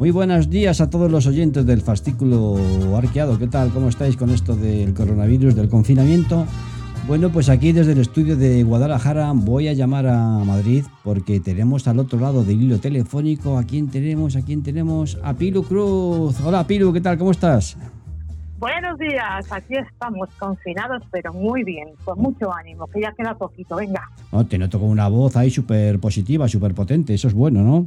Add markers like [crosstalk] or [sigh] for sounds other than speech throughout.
Muy buenos días a todos los oyentes del fascículo arqueado. ¿Qué tal? ¿Cómo estáis con esto del coronavirus, del confinamiento? Bueno, pues aquí desde el estudio de Guadalajara voy a llamar a Madrid porque tenemos al otro lado del hilo telefónico a quién tenemos, a quién tenemos, a Pilu Cruz. Hola Pilu, ¿qué tal? ¿Cómo estás? Buenos días, aquí estamos confinados, pero muy bien, con mucho ánimo, que ya queda poquito, venga. No, te noto con una voz ahí súper positiva, súper potente, eso es bueno, ¿no?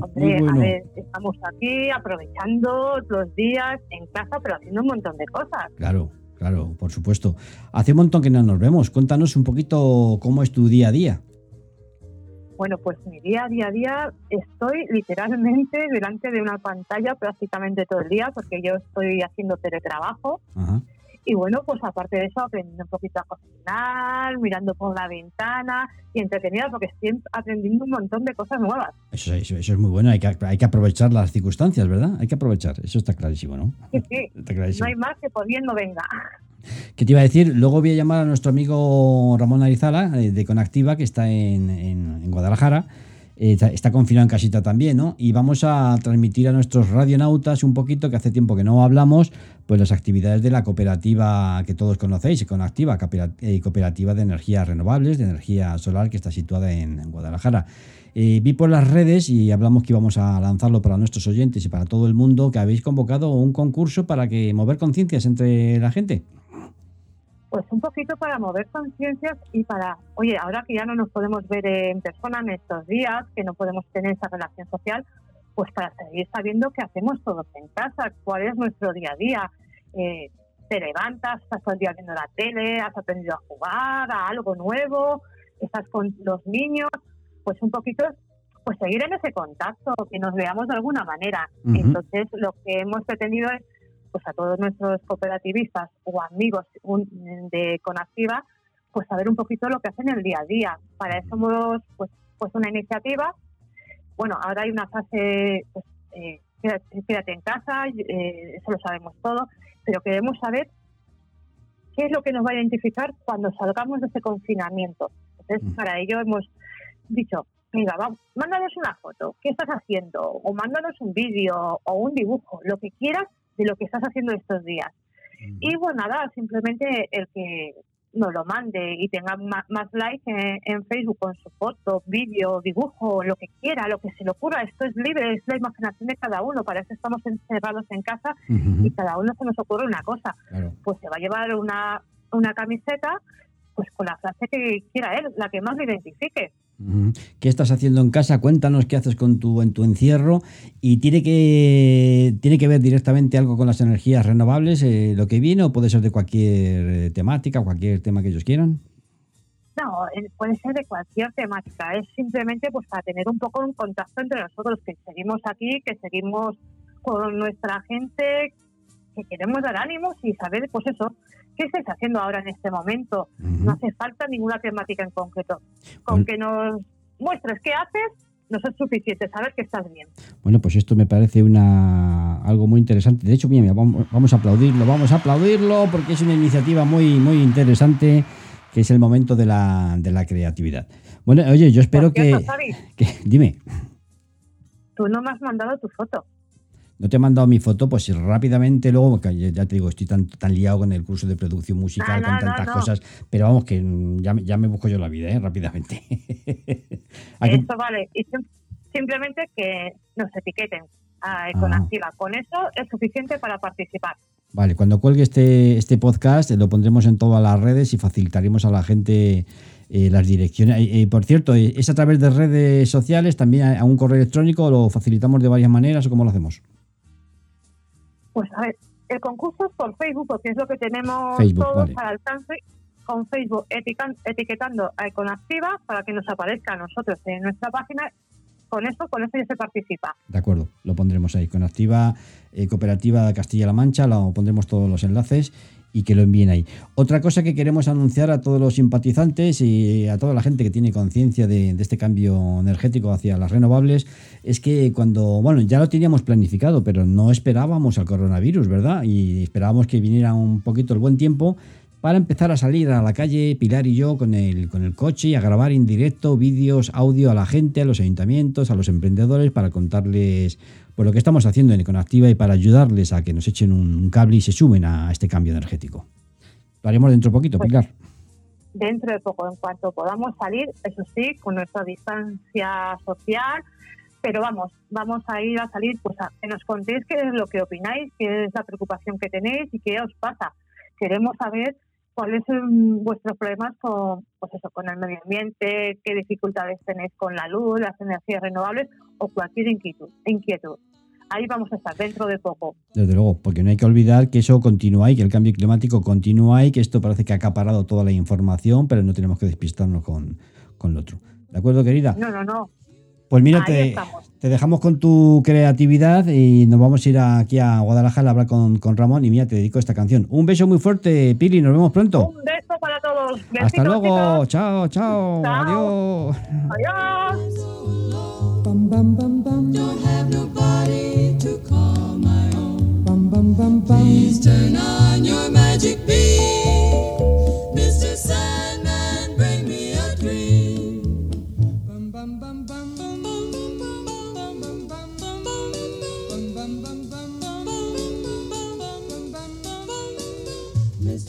Hombre, a ver, estamos aquí aprovechando los días en casa, pero haciendo un montón de cosas. Claro, claro, por supuesto. Hace un montón que no nos vemos. Cuéntanos un poquito cómo es tu día a día. Bueno, pues mi día a día a día estoy literalmente [laughs] delante de una pantalla prácticamente todo el día porque yo estoy haciendo teletrabajo. Y bueno, pues aparte de eso, aprendiendo un poquito a cocinar, mirando por la ventana y entretenida porque estoy aprendiendo un montón de cosas nuevas. Eso, eso, eso es muy bueno, hay que, hay que aprovechar las circunstancias, ¿verdad? Hay que aprovechar, eso está clarísimo, ¿no? Sí, sí. [laughs] No hay más que pudiendo venga. ¿Qué te iba a decir? Luego voy a llamar a nuestro amigo Ramón Arizala eh, de Conactiva, que está en, en, Guadalajara. Eh, está confinado en casita también, ¿no? Y vamos a transmitir a nuestros radionautas un poquito, que hace tiempo que no hablamos, pues las actividades de la cooperativa que todos conocéis, Conactiva, eh, cooperativa de energías renovables, de energía solar, que está situada en, Guadalajara. vi por las redes y hablamos que íbamos a lanzarlo para nuestros oyentes y para todo el mundo, que habéis convocado un concurso para que mover conciencias entre la gente. Pues un poquito para mover conciencias y para, oye, ahora que ya no nos podemos ver en persona en estos días, que no podemos tener esa relación social, pues para seguir sabiendo qué hacemos todos en casa, cuál es nuestro día a día. Eh, te levantas, estás todo el día viendo la tele, has aprendido a jugar, a algo nuevo, estás con los niños, pues un poquito pues seguir en ese contacto, que nos veamos de alguna manera. Entonces, lo que hemos pretendido es pues a todos nuestros cooperativistas o amigos de Conactiva, pues saber un poquito lo que hacen el día a día. Para eso hemos pues, pues una iniciativa. Bueno, ahora hay una fase, pues, eh, quédate en casa, eh, eso lo sabemos todo, pero queremos saber qué es lo que nos va a identificar cuando salgamos de ese confinamiento. Entonces, mm. para ello hemos dicho, venga, vamos, mándanos una foto, ¿qué estás haciendo? O mándanos un vídeo o un dibujo, lo que quieras de lo que estás haciendo estos días. Y bueno, nada, simplemente el que nos lo mande y tenga más, likes en, Facebook con su foto, vídeo, dibujo, lo que quiera, lo que se le ocurra. Esto es libre, es la imaginación de cada uno. Para eso estamos encerrados en casa y cada uno se nos ocurre una cosa. Pues se va a llevar una, una camiseta pues con la frase que quiera él, la que más le identifique. ¿Qué estás haciendo en casa? Cuéntanos qué haces con tu, en tu encierro. ¿Y tiene que, tiene que ver directamente algo con las energías renovables, eh, lo que viene, o puede ser de cualquier eh, temática, cualquier tema que ellos quieran? No, eh, puede ser de cualquier temática. Es simplemente pues para tener un poco un contacto entre nosotros, que seguimos aquí, que seguimos con nuestra gente, que queremos dar ánimos y saber, pues eso, ¿Qué estáis haciendo ahora en este momento? No hace falta ninguna temática en concreto. Con que nos muestres qué haces, nos es suficiente saber que estás bien. Bueno, pues esto me parece una algo muy interesante. De hecho, mira, vamos, a aplaudirlo, vamos a aplaudirlo porque es una iniciativa muy, muy interesante que es el momento de la, de la creatividad. Bueno, oye, yo espero que, que... Dime. Tú no me has mandado tu foto no te he mandado mi foto, pues rápidamente luego, ya te digo, estoy tan, tan liado con el curso de producción musical, con tantas cosas, pero vamos, que ya, ya, me busco yo la vida, ¿eh? rápidamente. [laughs] Eso vale, y simplemente que nos etiqueten a Econactiva. Ah. Con eso es suficiente para participar. Vale, cuando cuelgue este, este podcast lo pondremos en todas las redes y facilitaremos a la gente eh, las direcciones. Eh, por cierto, ¿es a través de redes sociales, también a un correo electrónico, lo facilitamos de varias maneras o cómo lo hacemos? Pues a ver, el concurso es por Facebook, porque es lo que tenemos todos al alcance. con Facebook etican- etiquetando a Econactiva para que nos aparezca a nosotros en nuestra página. Con eso, con eso ya se participa. De acuerdo, lo pondremos ahí. Con Activa eh, Cooperativa Castilla-La Mancha, lo pondremos todos los enlaces y que lo envíen ahí. Otra cosa que queremos anunciar a todos los simpatizantes y a toda la gente que tiene conciencia de, este cambio energético hacia las renovables es que cuando, bueno, ya lo teníamos planificado, pero no esperábamos al coronavirus, ¿verdad? Y esperábamos que viniera un poquito el buen tiempo para empezar a salir a la calle, Pilar y yo, con el, con el coche y a grabar en directo vídeos, audio a la gente, a los ayuntamientos, a los emprendedores, para contarles pues, lo que estamos haciendo en Econactiva y para ayudarles a que nos echen un, un cable y se sumen a este cambio energético. Lo haremos dentro de poquito, Pues- Pilar. Dentro de poco, en cuanto podamos salir, eso sí, con nuestra distancia social, pero vamos, vamos a ir a salir, pues a que nos contéis qué es lo que opináis, qué es la preocupación que tenéis y qué os pasa. Queremos saber cuáles son vuestros problemas con, pues eso, con el medio ambiente, qué dificultades tenéis con la luz, las energías renovables o cualquier inquietud. inquietud. Ahí vamos a estar dentro de poco. Desde luego, porque no hay que olvidar que eso continúa y que el cambio climático continúa y que esto parece que ha acaparado toda la información, pero no tenemos que despistarnos con, con lo otro. ¿De acuerdo, querida? No, no, no. Pues mira, te, dejamos con tu creatividad y nos vamos a ir aquí a Guadalajara a hablar con, con Ramón y mira, te dedico esta canción. Un beso muy fuerte, Pili, nos vemos pronto. Un beso para todos. Hasta luego, chao, chao, Chao. adiós. Adiós. Bum bum bum bum. Don't have nobody to call my own.